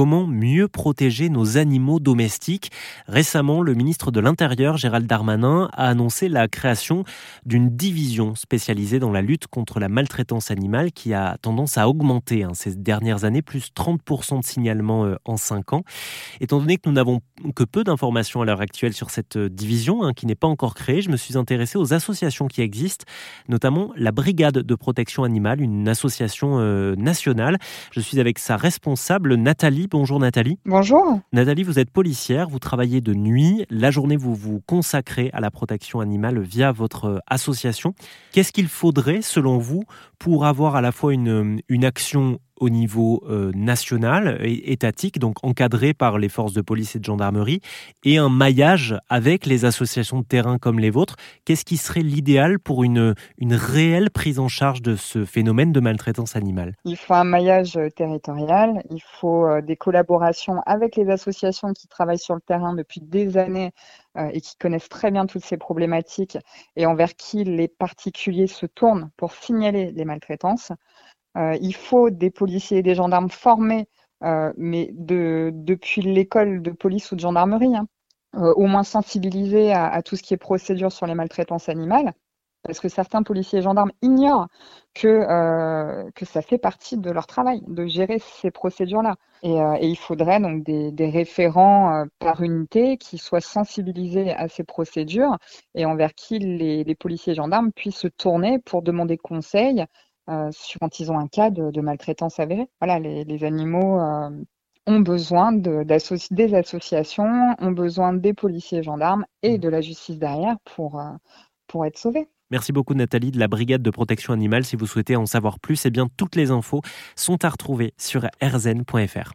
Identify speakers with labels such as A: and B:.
A: Comment mieux protéger nos animaux domestiques Récemment, le ministre de l'Intérieur, Gérald Darmanin, a annoncé la création d'une division spécialisée dans la lutte contre la maltraitance animale qui a tendance à augmenter hein, ces dernières années, plus 30% de signalements euh, en 5 ans. Étant donné que nous n'avons que peu d'informations à l'heure actuelle sur cette euh, division, hein, qui n'est pas encore créée, je me suis intéressé aux associations qui existent, notamment la Brigade de protection animale, une association euh, nationale. Je suis avec sa responsable, Nathalie. Bonjour Nathalie.
B: Bonjour.
A: Nathalie, vous êtes policière, vous travaillez de nuit. La journée, vous vous consacrez à la protection animale via votre euh, association. Qu'est-ce qu'il faudrait, selon vous, pour avoir à la fois une, une action au niveau euh, national et étatique, donc encadré par les forces de police et de gendarmerie, et un maillage avec les associations de terrain comme les vôtres. Qu'est-ce qui serait l'idéal pour une, une réelle prise en charge de ce phénomène de maltraitance animale?
B: Il faut un maillage euh, territorial, il faut euh, des collaborations avec les associations qui travaillent sur le terrain depuis des années et qui connaissent très bien toutes ces problématiques et envers qui les particuliers se tournent pour signaler les maltraitances. Euh, il faut des policiers et des gendarmes formés, euh, mais de, depuis l'école de police ou de gendarmerie, hein, euh, au moins sensibilisés à, tout ce qui est procédure sur les maltraitances animales, parce que certains policiers et gendarmes ignorent que, que ça fait partie de leur travail, de gérer ces procédures-là. Et, il faudrait donc des, référents par unité qui soient sensibilisés à ces procédures et envers qui les, les policiers et gendarmes puissent se tourner pour demander conseil euh, quand ils ont un cas de, maltraitance avérée. Voilà, les, animaux euh, ont besoin de, des associations, ont besoin des policiers et gendarmes et mmh. de la justice derrière pour, euh, pour être sauvés.
A: Merci beaucoup Nathalie de la Brigade de protection animale. Si vous souhaitez en savoir plus, eh bien toutes les infos sont à retrouver sur rzn.fr.